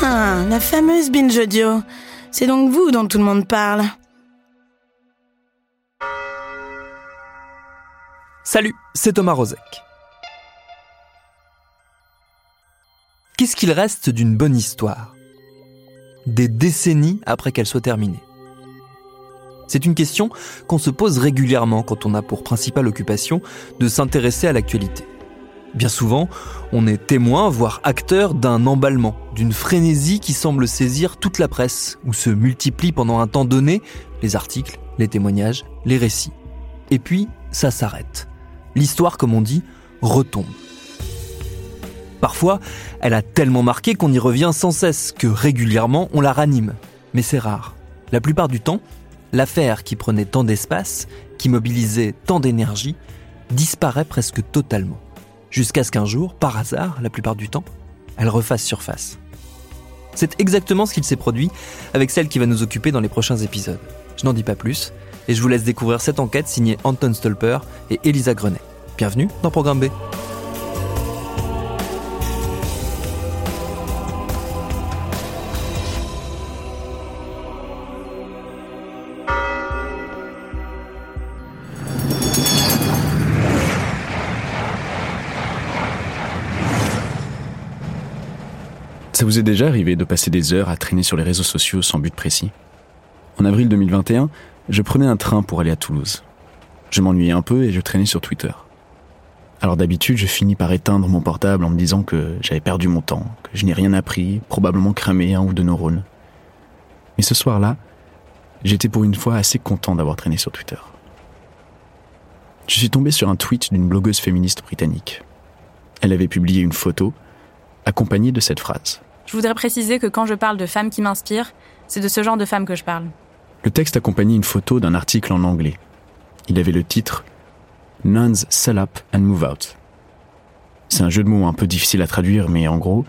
Ah, la fameuse binge audio. C'est donc vous dont tout le monde parle. Salut, c'est Thomas Rozek. Qu'est-ce qu'il reste d'une bonne histoire? Des décennies après qu'elle soit terminée C'est une question qu'on se pose régulièrement quand on a pour principale occupation de s'intéresser à l'actualité. Bien souvent, on est témoin, voire acteur d'un emballement, d'une frénésie qui semble saisir toute la presse, où se multiplient pendant un temps donné les articles, les témoignages, les récits. Et puis, ça s'arrête. L'histoire, comme on dit, retombe. Parfois, elle a tellement marqué qu'on y revient sans cesse, que régulièrement on la ranime. Mais c'est rare. La plupart du temps, l'affaire qui prenait tant d'espace, qui mobilisait tant d'énergie, disparaît presque totalement jusqu'à ce qu'un jour, par hasard, la plupart du temps, elle refasse surface. C'est exactement ce qu'il s'est produit avec celle qui va nous occuper dans les prochains épisodes. Je n'en dis pas plus, et je vous laisse découvrir cette enquête signée Anton Stolper et Elisa Grenet. Bienvenue dans Programme B. Ça vous est déjà arrivé de passer des heures à traîner sur les réseaux sociaux sans but précis? En avril 2021, je prenais un train pour aller à Toulouse. Je m'ennuyais un peu et je traînais sur Twitter. Alors d'habitude, je finis par éteindre mon portable en me disant que j'avais perdu mon temps, que je n'ai rien appris, probablement cramé un ou deux neurones. Mais ce soir-là, j'étais pour une fois assez content d'avoir traîné sur Twitter. Je suis tombé sur un tweet d'une blogueuse féministe britannique. Elle avait publié une photo accompagnée de cette phrase. Je voudrais préciser que quand je parle de femmes qui m'inspirent, c'est de ce genre de femmes que je parle. Le texte accompagnait une photo d'un article en anglais. Il avait le titre Nuns Sell Up and Move Out. C'est un jeu de mots un peu difficile à traduire, mais en gros,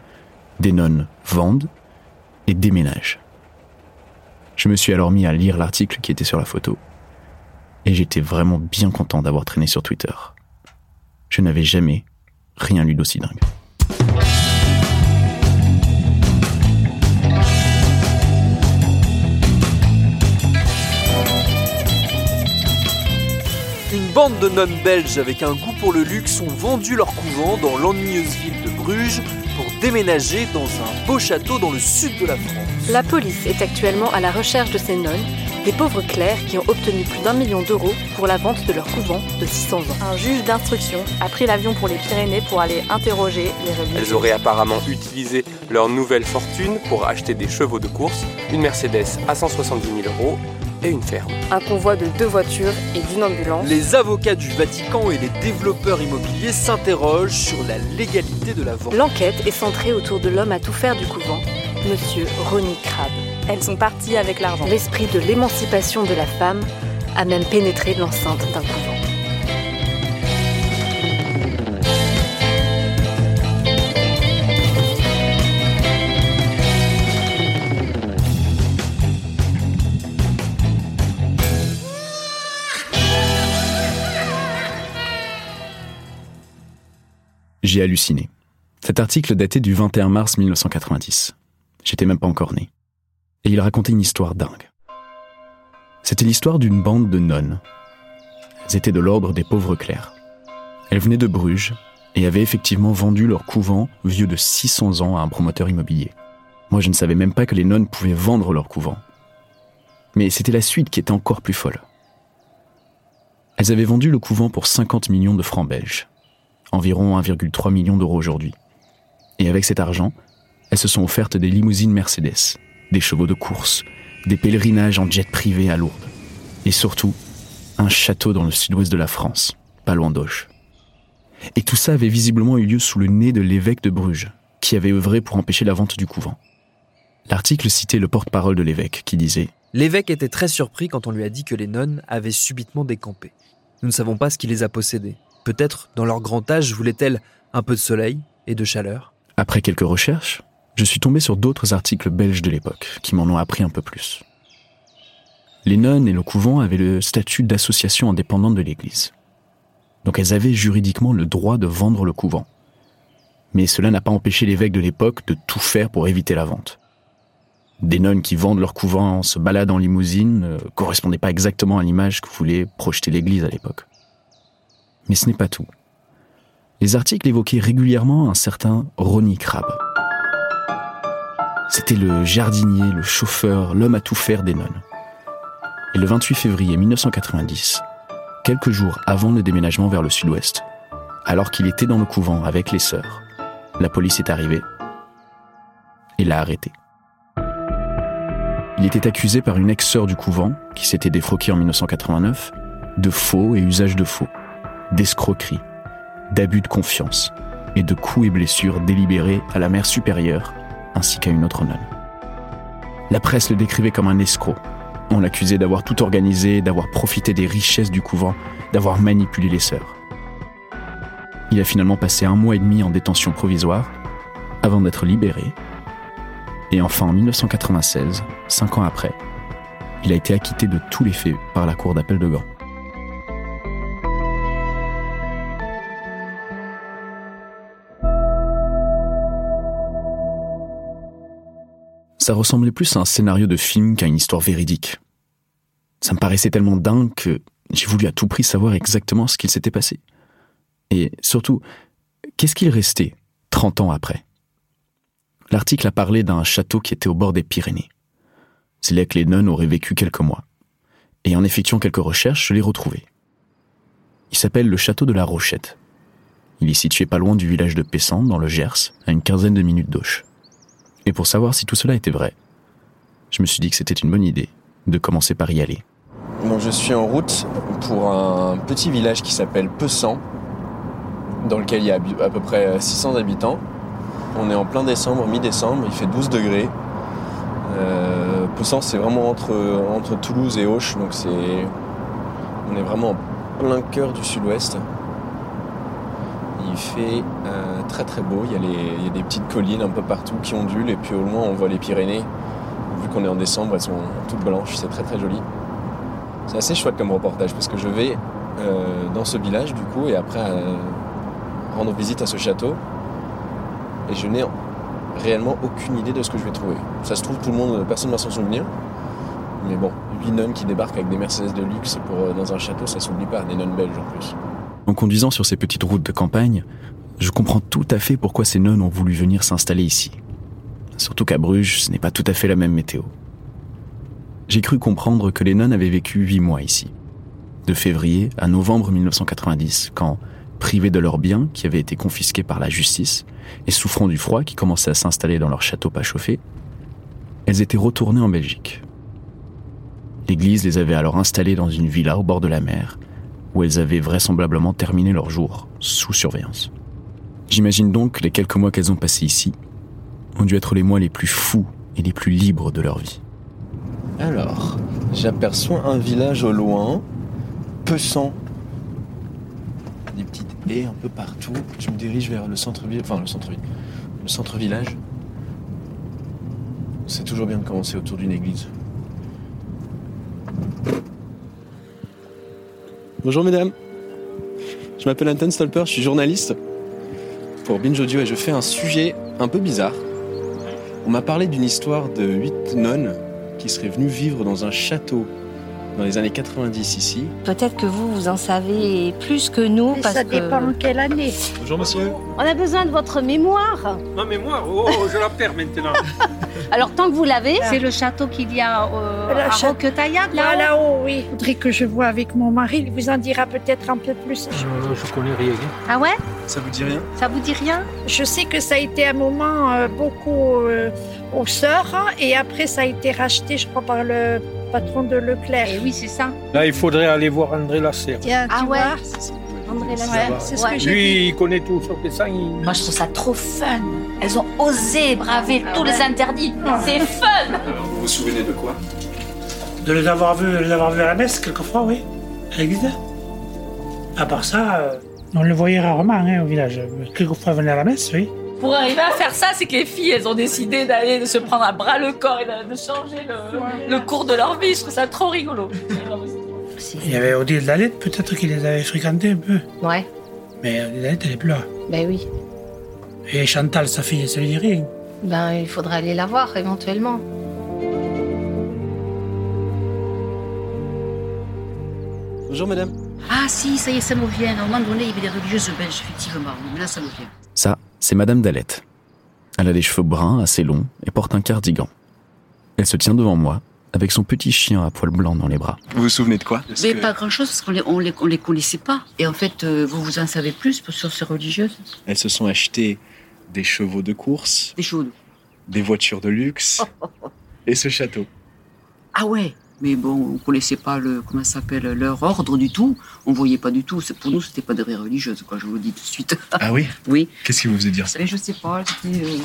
des nonnes vendent et déménagent. Je me suis alors mis à lire l'article qui était sur la photo, et j'étais vraiment bien content d'avoir traîné sur Twitter. Je n'avais jamais rien lu d'aussi dingue. Bande de nonnes belges avec un goût pour le luxe ont vendu leur couvent dans l'ennuyeuse ville de Bruges pour déménager dans un beau château dans le sud de la France. La police est actuellement à la recherche de ces nonnes, des pauvres clercs qui ont obtenu plus d'un million d'euros pour la vente de leur couvent de 600 ans. Un juge d'instruction a pris l'avion pour les Pyrénées pour aller interroger les religieux. Elles auraient apparemment utilisé leur nouvelle fortune pour acheter des chevaux de course, une Mercedes à 170 000 euros et une ferme. Un convoi de deux voitures et d'une ambulance. Les avocats du Vatican et les développeurs immobiliers s'interrogent sur la légalité de la vente. L'enquête est centrée autour de l'homme à tout faire du couvent, Monsieur Ronnie Crabbe. Elles sont parties avec l'argent. L'esprit de l'émancipation de la femme a même pénétré l'enceinte d'un couvent. J'ai halluciné. Cet article datait du 21 mars 1990. J'étais même pas encore né. Et il racontait une histoire dingue. C'était l'histoire d'une bande de nonnes. Elles étaient de l'ordre des pauvres clercs. Elles venaient de Bruges et avaient effectivement vendu leur couvent vieux de 600 ans à un promoteur immobilier. Moi, je ne savais même pas que les nonnes pouvaient vendre leur couvent. Mais c'était la suite qui était encore plus folle. Elles avaient vendu le couvent pour 50 millions de francs belges, environ 1,3 million d'euros aujourd'hui. Et avec cet argent, elles se sont offertes des limousines Mercedes, des chevaux de course, des pèlerinages en jet privé à Lourdes, et surtout un château dans le sud-ouest de la France, pas loin d'Auch. Et tout ça avait visiblement eu lieu sous le nez de l'évêque de Bruges, qui avait œuvré pour empêcher la vente du couvent. L'article citait le porte-parole de l'évêque, qui disait L'évêque était très surpris quand on lui a dit que les nonnes avaient subitement décampé. Nous ne savons pas ce qui les a possédées. Peut-être, dans leur grand âge, voulaient-elles un peu de soleil et de chaleur Après quelques recherches, je suis tombé sur d'autres articles belges de l'époque qui m'en ont appris un peu plus. Les nonnes et le couvent avaient le statut d'association indépendante de l'Église. Donc elles avaient juridiquement le droit de vendre le couvent. Mais cela n'a pas empêché l'évêque de l'époque de tout faire pour éviter la vente. Des nonnes qui vendent leur couvent en se baladent en limousine ne correspondaient pas exactement à l'image que voulait projeter l'Église à l'époque. Mais ce n'est pas tout. Les articles évoquaient régulièrement un certain Ronnie Crabbe. C'était le jardinier, le chauffeur, l'homme à tout faire des nonnes. Et le 28 février 1990, quelques jours avant le déménagement vers le sud-ouest, alors qu'il était dans le couvent avec les sœurs, la police est arrivée et l'a arrêté. Il était accusé par une ex-sœur du couvent, qui s'était défroquée en 1989, de faux et usage de faux, d'escroquerie, d'abus de confiance et de coups et blessures délibérés à la mère supérieure ainsi qu'à une autre nonne. La presse le décrivait comme un escroc. On l'accusait d'avoir tout organisé, d'avoir profité des richesses du couvent, d'avoir manipulé les sœurs. Il a finalement passé un mois et demi en détention provisoire avant d'être libéré. Et enfin, en 1996, cinq ans après, il a été acquitté de tous les faits par la Cour d'appel de Gand. Ça ressemblait plus à un scénario de film qu'à une histoire véridique. Ça me paraissait tellement dingue que j'ai voulu à tout prix savoir exactement ce qu'il s'était passé. Et surtout, qu'est-ce qu'il restait 30 ans après? L'article a parlé d'un château qui était au bord des Pyrénées. C'est là que les nonnes auraient vécu quelques mois. Et en effectuant quelques recherches, je l'ai retrouvé. Il s'appelle le château de la Rochette. Il est situé pas loin du village de Pessant, dans le Gers, à une quinzaine de minutes d'Auch. Et pour savoir si tout cela était vrai, je me suis dit que c'était une bonne idée de commencer par y aller. Je suis en route pour un petit village qui s'appelle Pessant, dans lequel il y a à peu près 600 habitants. On est en plein décembre, mi-décembre, il fait 12 degrés. Euh, Pessant, c'est vraiment entre, entre Toulouse et Auch, donc c'est, on est vraiment en plein cœur du sud-ouest. Il fait euh, très très beau, il y, a les, des petites collines un peu partout qui ondulent et puis au loin on voit les Pyrénées. Vu qu'on est en décembre, elles sont toutes blanches, c'est très très joli. C'est assez chouette comme reportage parce que je vais euh, dans ce village du coup et après euh, rendre visite à ce château et je n'ai réellement aucune idée de ce que je vais trouver. Ça se trouve tout le monde, personne ne va s'en souvenir. Mais bon, 8 nonnes qui débarquent avec des Mercedes de luxe dans un château, ça s'oublie pas, des nonnes belges en plus. En conduisant sur ces petites routes de campagne, je comprends tout à fait pourquoi ces nonnes ont voulu venir s'installer ici. Surtout qu'à Bruges, ce n'est pas tout à fait la même météo. J'ai cru comprendre que les nonnes avaient vécu huit mois ici. De février à novembre 1990, quand, privées de leurs biens qui avaient été confisqués par la justice et souffrant du froid qui commençait à s'installer dans leur château pas chauffé, elles étaient retournées en Belgique. L'Église les avait alors installées dans une villa au bord de la mer, où elles avaient vraisemblablement terminé leur jour, sous surveillance. J'imagine donc que les quelques mois qu'elles ont passés ici ont dû être les mois les plus fous et les plus libres de leur vie. Alors, j'aperçois un village au loin, Pessant. Des petites haies un peu partout. Je me dirige vers le centre-ville, enfin le centre-ville, le centre-village. C'est toujours bien de commencer autour d'une église. Bonjour mesdames. Je m'appelle Anton Stolper, je suis journaliste pour Binge Audio et je fais un sujet un peu bizarre. On m'a parlé d'une histoire de huit nonnes qui seraient venues vivre dans un château dans les années 90 ici. Peut-être que vous, vous en savez plus que nous. Mais parce ça que... dépend en quelle année. Bonjour monsieur. On a besoin de votre mémoire. Ma mémoire, oh, je la perds maintenant. Alors tant que vous l'avez, C'est le château qu'il y a euh, Le à château- Roquetaillade, là, là là-haut, oui. Il faudrait que je vois avec mon mari, il vous en dira peut-être un peu plus. je, je connais rien. Ah ouais? Ça vous dit rien? Ça vous dit rien? Je sais que ça a été un moment euh, beaucoup euh, aux sœurs hein, et après ça a été racheté, je crois, par le patron de Leclerc. Eh oui, c'est ça. Là, il faudrait aller voir André Lasserre. Tiens, Ah tu ouais. vois, André Ouais, Lassalle. c'est ce que j'ai Lui, il connaît tout sur les sangs. il- Moi, je trouve ça trop fun. Elles ont osé braver tous les interdits. C'est fun. Vous vous souvenez de quoi? De les avoir vus, les avoir vus à la messe, quelquefois, oui. À l'église. À part ça, euh, on le voyait rarement hein, au village. Quelquefois, venait à la messe, oui. Pour arriver à faire ça, c'est que les filles, elles ont décidé d'aller de se prendre à bras le corps et de, changer le, le cours de leur vie. Je trouve ça trop rigolo. Il y avait Odile Dalette, peut-être qu'il les avait fréquentés un peu. Ouais, Mais Odile elle est plus là. ben oui. Et Chantal, sa fille, elle se dit rien. Ben, il faudra aller la voir éventuellement. Bonjour madame. Ah si, ça y est, ça me vient. À un moment donné, il y avait des religieuses belges, effectivement. Mais là, ça me vient. Ça, c'est Madame Dalette. Elle a les cheveux bruns, assez longs, et porte un cardigan. Elle se tient devant moi, avec son petit chien à poils blancs dans les bras. Vous vous souvenez de quoi? Mais pas grand-chose, parce qu'on les, on les, on les connaissait pas. Et en fait, euh, vous vous en savez plus sur ces religieuses? Elles se sont achetées des chevaux de course, Des chaudes. des voitures de luxe et ce château. Ah ouais? Mais bon, on connaissait pas le comment ça s'appelle leur ordre du tout. On voyait pas du tout. Pour nous, c'était pas des vraies religieuses, quoi. Je vous le dis tout de suite. Ah oui? Oui. Qu'est-ce qui vous faisait dire? Ça Mais je sais pas. C'était, euh,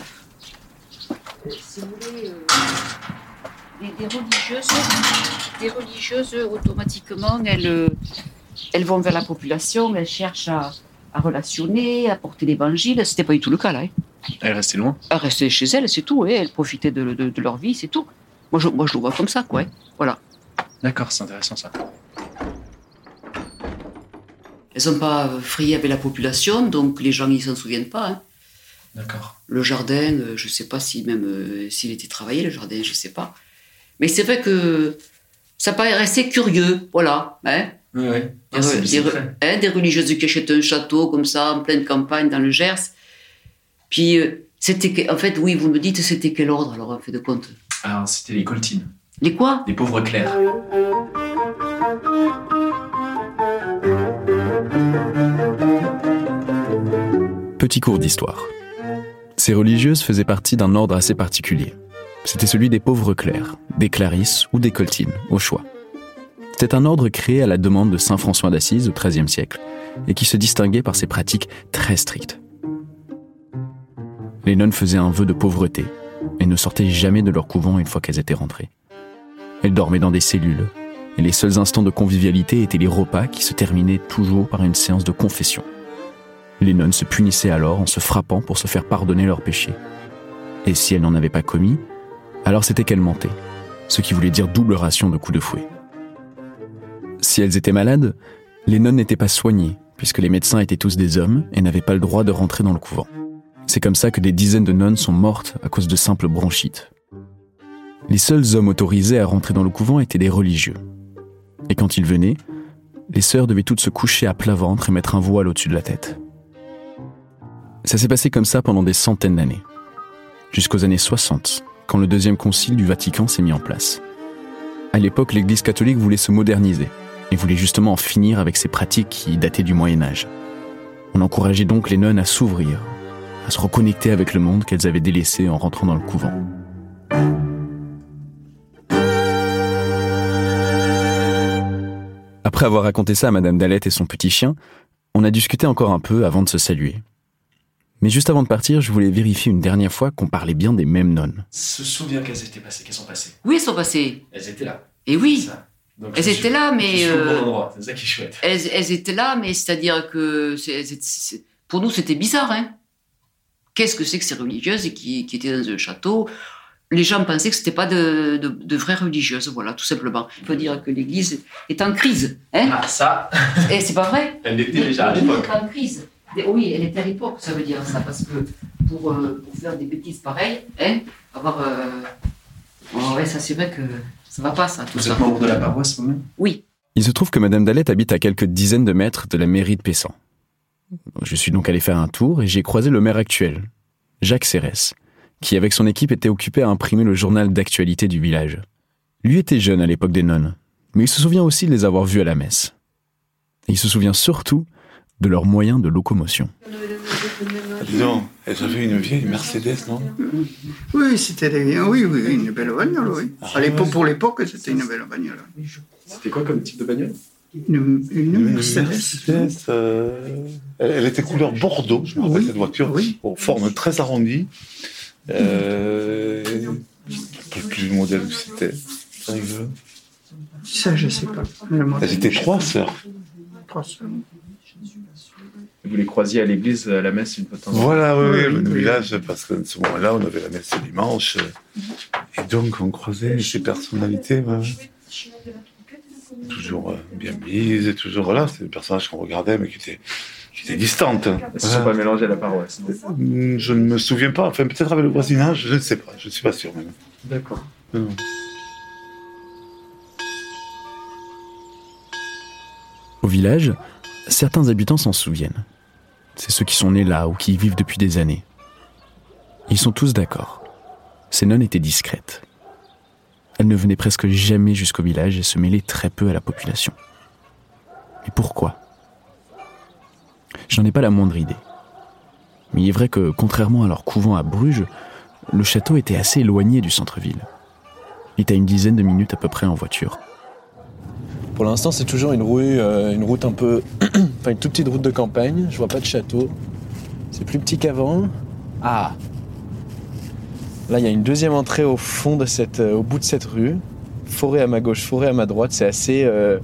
si vous voulez, euh, des, des religieuses, des religieuses automatiquement, elles, euh, elles vont vers la population, elles cherchent à, à relationner, à porter l'évangile. C'était pas du tout le cas là. hein. Elle restait loin? Elles restaient chez elles, c'est tout. hein. Elles profitaient de, de- de leur vie, c'est tout. Moi je, moi, je le vois comme ça, quoi. Voilà. D'accord, c'est intéressant ça. Elles n'ont pas frayé avec la population, donc les gens ils s'en souviennent pas. hein. D'accord. Le jardin, euh, je sais pas si même euh, s'il était travaillé le jardin, je sais pas. Mais c'est vrai que ça paraissait curieux, voilà. Hein Oui, oui. des, re- des re- hein, des religieuses qui achètent un château comme ça en pleine campagne dans le Gers. Puis euh, c'était en fait oui, vous me dites c'était quel ordre alors en fait de compte? Alors, c'était les coltines. Les quoi? Les pauvres clercs. Petit cours d'histoire. Ces religieuses faisaient partie d'un ordre assez particulier. C'était celui des pauvres clercs, des clarisses ou des coltines, au choix. C'était un ordre créé à la demande de saint François d'Assise au XIIIe siècle et qui se distinguait par ses pratiques très strictes. Les nonnes faisaient un vœu de pauvreté et ne sortaient jamais de leur couvent une fois qu'elles étaient rentrées. Elles dormaient dans des cellules et les seuls instants de convivialité étaient les repas qui se terminaient toujours par une séance de confession. Les nonnes se punissaient alors en se frappant pour se faire pardonner leurs péchés. Et si elles n'en avaient pas commis, alors c'était qu'elles mentaient, ce qui voulait dire double ration de coups de fouet. Si elles étaient malades, les nonnes n'étaient pas soignées, puisque les médecins étaient tous des hommes et n'avaient pas le droit de rentrer dans le couvent. C'est comme ça que des dizaines de nonnes sont mortes à cause de simples bronchites. Les seuls hommes autorisés à rentrer dans le couvent étaient des religieux. Et quand ils venaient, les sœurs devaient toutes se coucher à plat ventre et mettre un voile au-dessus de la tête. Ça s'est passé comme ça pendant des centaines d'années. Jusqu'aux années 60, quand le deuxième concile du Vatican s'est mis en place. À l'époque, l'Église catholique voulait se moderniser et voulait justement en finir avec ces pratiques qui dataient du Moyen Âge. On encourageait donc les nonnes à s'ouvrir, à se reconnecter avec le monde qu'elles avaient délaissé en rentrant dans le couvent. Après avoir raconté ça à Madame Dalette et son petit chien, on a discuté encore un peu avant de se saluer. Mais juste avant de partir, je voulais vérifier une dernière fois qu'on parlait bien des mêmes nonnes. Se souvient qu'elles étaient passées, qu'elles sont passées. Oui, elles sont passées. Elles étaient là. Et oui. Donc, elles étaient suis- là, je mais suis au bon euh, endroit, c'est ça qui est chouette. elles, elles étaient là, mais c'est-à-dire que pour nous c'était bizarre. Hein Qu'est-ce que c'est que ces religieuses qui, qui étaient dans un château? Les gens pensaient que c'était pas de, de, de vraies religieuses, voilà, tout simplement. Il faut dire que l'Église est en crise. Hein? Ah, ça Et c'est pas vrai? Elle l'était déjà à l'époque. Elle est en crise. Oui, elle était à l'époque, ça veut dire ça, parce que pour, euh, pour faire des bêtises pareilles, hein, avoir. euh, oh, ouais, ça c'est vrai que ça va pas, ça, tout Vous ça. êtes membre de la paroisse vous-même? Oui. Il se trouve que Madame Dalette habite à quelques dizaines de mètres de la mairie de Pessan. Je suis donc allé faire un tour et j'ai croisé le maire actuel, Jacques Cérès, qui avec son équipe était occupé à imprimer le journal d'actualité du village. Lui était jeune à l'époque des nonnes, mais il se souvient aussi de les avoir vues à la messe. Et il se souvient surtout de leurs moyens de locomotion. Dis donc, elles avaient une vieille Mercedes, non? Oui, c'était des- oui, oui, une belle bagnole, oui. À l'époque, pour l'époque, c'était une belle bagnole. C'était quoi comme type de bagnole? Une, une Mercedes. Mercedes, euh, elle, elle était couleur bordeaux, je me rappelle cette voiture, aux formes très arrondies. Euh, je ne sais plus le modèle que c'était. Ça, je sais pas. Elles étaient trois sœurs. Trois sœurs. Vous les croisiez à l'église, à la messe une fois Voilà, oui, oui, Oui, le oui. village, parce qu'à ce moment-là, on avait la messe le dimanche. Et donc, on croisait ces personnalités. Toujours euh, bien mises, et toujours là. C'est des personnages qu'on regardait, mais qui étaient, qui étaient distantes. Elles se sont pas mélangées à la paroisse. Hum, Je ne me souviens pas. Enfin, peut-être avec le voisinage, je ne sais pas. Je ne suis pas sûr même. D'accord. Au village, certains habitants s'en souviennent. C'est ceux qui sont nés là ou qui y vivent depuis des années. Ils sont tous d'accord. Ces nonnes étaient discrètes. Elles ne venaient presque jamais jusqu'au village et se mêlaient très peu à la population. Mais pourquoi? Je n'en ai pas la moindre idée. Mais il est vrai que, contrairement à leur couvent à Bruges, le château était assez éloigné du centre-ville. Il est à une dizaine de minutes à peu près en voiture. Pour l'instant, c'est toujours une euh, une route un peu. enfin, une toute petite route de campagne. Je vois pas de château. C'est plus petit qu'avant. Ah Là, il y a une deuxième entrée au fond de cette. euh, au bout de cette rue. Forêt à ma gauche, forêt à ma droite. C'est assez. euh,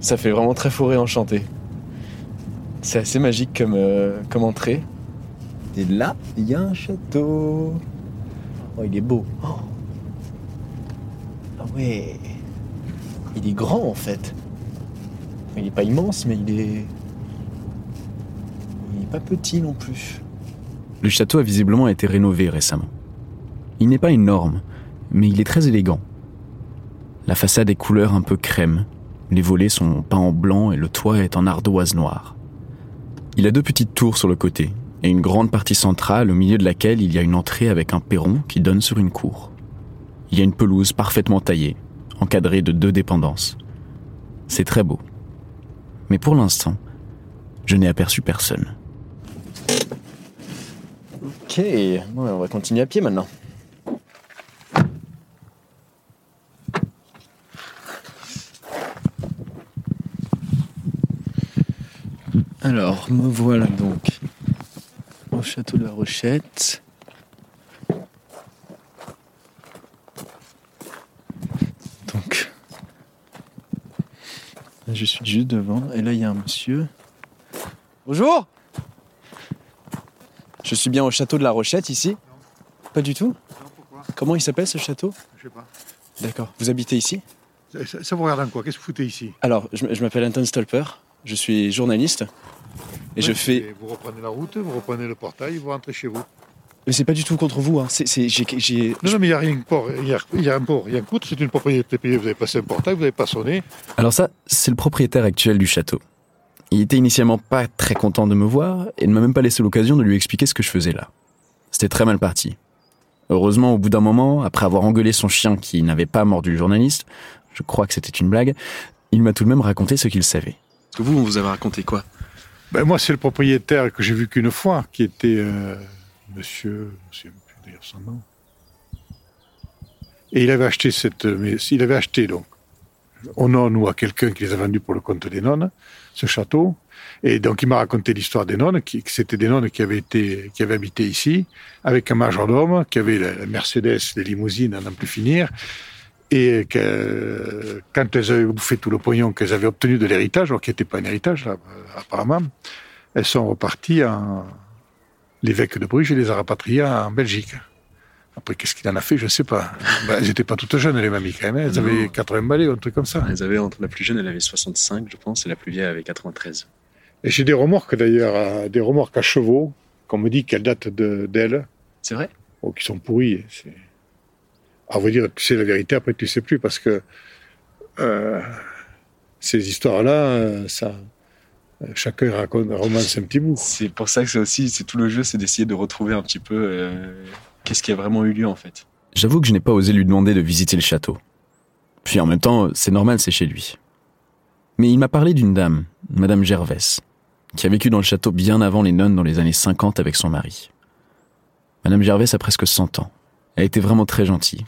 Ça fait vraiment très forêt enchantée. C'est assez magique comme, euh, comme entrée. Et là, il y a un château. Oh, il est beau. Oh. Ah ouais. Il est grand en fait. Il n'est pas immense, mais il est. Il n'est pas petit non plus. Le château a visiblement été rénové récemment. Il n'est pas énorme, mais il est très élégant. La façade est couleur un peu crème, les volets sont peints en blanc et le toit est en ardoise noire. Il a deux petites tours sur le côté et une grande partie centrale au milieu de laquelle il y a une entrée avec un perron qui donne sur une cour. Il y a une pelouse parfaitement taillée, encadrée de deux dépendances. C'est très beau. Mais pour l'instant, je n'ai aperçu personne. Ok, ouais, on va continuer à pied maintenant. Alors, me voilà donc au château de la Rochette. Donc, je suis juste devant, et là il y a un monsieur. Bonjour Je suis bien au château de la Rochette ici Pas du tout Comment il s'appelle ce château? Je sais pas. D'accord. Vous habitez ici? Ça, ça- ça vous regarde en quoi? Qu'est-ce que vous foutez ici? Alors, je, m'appelle Anton Stolper, je suis journaliste et je fais. Vous reprenez la route, vous reprenez le portail, vous rentrez chez vous. Mais c'est pas du tout contre vous, hein. c'est, c'est- j'ai, j'ai- Non, non, mais il n'y a rien de port. Il y y a un port, il y a un coût, c'est une propriété privée. Vous avez passé un portail, vous n'avez pas sonné. Alors ça, c'est le propriétaire actuel du château. Il était initialement pas très content de me voir et ne m'a même pas laissé l'occasion de lui expliquer ce que je faisais là. C'était très mal parti. Heureusement, au bout d'un moment, après avoir engueulé son chien qui n'avait pas mordu le journaliste, je crois que c'était une blague, il m'a tout de même raconté ce qu'il savait. que vous, on vous avait raconté quoi? Ben, moi, c'est le propriétaire que j'ai vu qu'une fois, qui était euh, monsieur. Je ne sais plus d'ailleurs son nom. Et il avait acheté cette. Mais il avait acheté, donc, au nonnes ou à quelqu'un qui les a vendus pour le compte des nonnes, ce château. Et donc, il m'a raconté l'histoire des nonnes, qui, que c'était des nonnes qui avaient, été, qui avaient habité ici, avec un majordome, qui avait la, Mercedes, les limousines à n'en plus finir. Et quand elles avaient bouffé tout le pognon qu'elles avaient obtenu de l'héritage, alors qui n'était pas un héritage, là, apparemment, elles sont reparties en. L'évêque de Bruges les a rapatriées en Belgique. Après, qu'est-ce qu'il en a fait Je ne sais pas. Ben, elles n'étaient pas toutes jeunes, les mamies, quand même. hein. Elles avaient 80 balais ou un truc comme ça. Elles avaient, entre la plus jeune, elle avait 65, je pense, et la plus vieille avait 93. Et j'ai des remorques, d'ailleurs, des remorques à chevaux, qu'on me dit qu'elles datent de- d'elles. C'est vrai? Oh, qui sont pourries. À vrai dire, tu sais la vérité, après, tu ne sais plus, parce que euh, ces histoires-là, euh, ça. euh, Chacun raconte, romance un petit bout. C'est pour ça que c'est aussi, c'est tout le jeu, c'est d'essayer de retrouver un petit peu euh, qu'est-ce qui a vraiment eu lieu en fait? J'avoue que je n'ai pas osé lui demander de visiter le château. Puis en même temps, c'est normal, c'est chez lui. Mais il m'a parlé d'une dame, Madame Gervais, qui a vécu dans le château bien avant les nonnes dans les années 50 avec son mari. Madame Gervais a presque 100 ans. Elle était vraiment très gentille.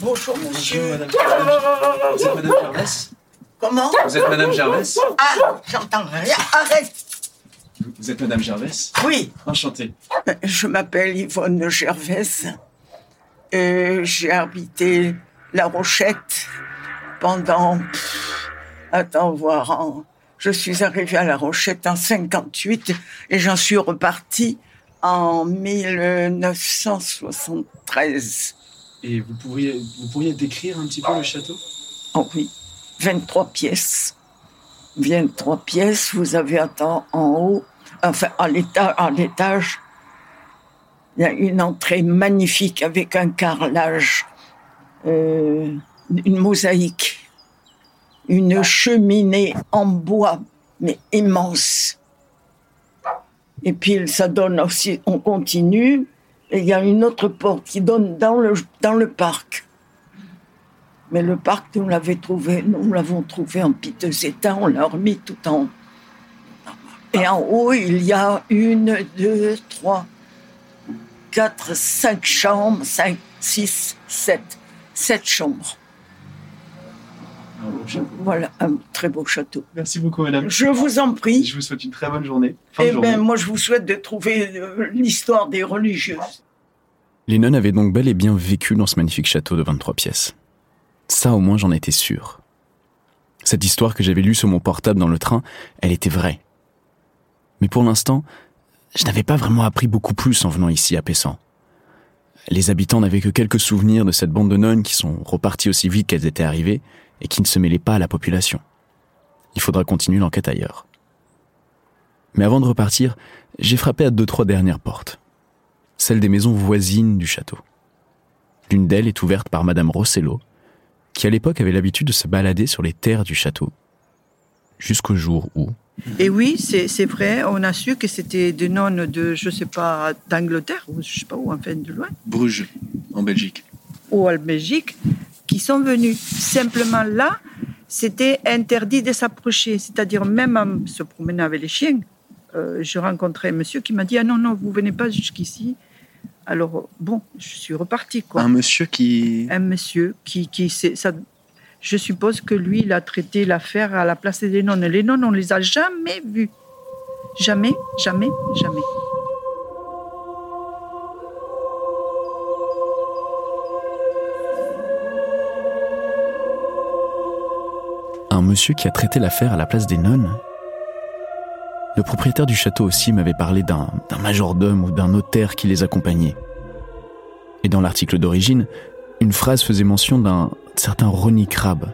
Bonjour, monsieur. Vous êtes Madame Gervais? Comment? Vous êtes Madame Gervais? Ah, j'entends rien. Arrête Vous êtes Madame Gervais Oui. Enchanté. Je m'appelle Yvonne Gervais. Et j'ai habité La Rochette pendant. pff, Attends, voir. en- Je suis arrivée à La Rochette en 58 et j'en suis repartie en 1973. Et vous pourriez, vous pourriez décrire un petit peu le château? Oh oui, 23 pièces. 23 pièces, vous avez attends, en haut, enfin à l'étage, il y a une entrée magnifique avec un carrelage, euh, une mosaïque, une cheminée en bois, mais immense. Et puis ça donne aussi, on continue, et il y a une autre porte qui donne dans le, dans le parc. Mais le parc, nous l'avons trouvé, nous l'avons trouvé en piteux état, on l'a remis tout en. Et en haut, il y a une, deux, trois, quatre, cinq chambres, cinq, six, sept. Sept chambres. Voilà, un très beau château. Merci beaucoup, Madame. Je vous en prie. Je vous souhaite une très bonne journée. Fin de Eh journée. bien, moi, je vous souhaite de trouver euh, l'histoire des religieuses. Les nonnes avaient donc bel et bien vécu dans ce magnifique château de 23 pièces. Ça, au moins, j'en étais sûr. Cette histoire que j'avais lue sur mon portable dans le train, elle était vraie. Mais pour l'instant, je n'avais pas vraiment appris beaucoup plus en venant ici à Pessan. Les habitants n'avaient que quelques souvenirs de cette bande de nonnes qui sont reparties aussi vite qu'elles étaient arrivées et qui ne se mêlaient pas à la population. Il faudra continuer l'enquête ailleurs. Mais avant de repartir, j'ai frappé à deux trois dernières portes celle des maisons voisines du château. L'une d'elles est ouverte par Madame Rossello, qui à l'époque avait l'habitude de se balader sur les terres du château, jusqu'au jour où, Et oui, c'est vrai, on a su que c'était des nonnes de, je sais pas, d'Angleterre, ou je sais pas où, enfin de loin, Bruges, en Belgique. ou en Belgique, qui sont venues. Simplement là, c'était interdit de s'approcher, c'est-à-dire même en se promenant avec les chiens. euh, je rencontrais un monsieur qui m'a dit Ah non, non, vous venez pas jusqu'ici. Alors, bon, je suis repartie. Quoi. Un monsieur qui... Un monsieur qui, qui ça, je suppose que lui, il a traité l'affaire à la place des nonnes. Les nonnes, on les a jamais vues. Jamais, jamais, jamais. un monsieur qui a traité l'affaire à la place des nonnes? Le propriétaire du château aussi m'avait parlé d'un majordome ou d'un notaire qui les accompagnait. Et dans l'article d'origine, une phrase faisait mention d'un certain Ronnie Crabbe,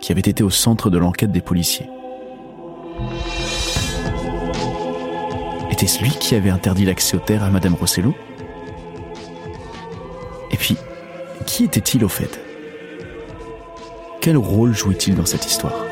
qui avait été au centre de l'enquête des policiers. Était-ce lui qui avait interdit l'accès aux terres à Madame Rossello? Et puis, qui était-il au fait? Quel rôle jouait-il dans cette histoire?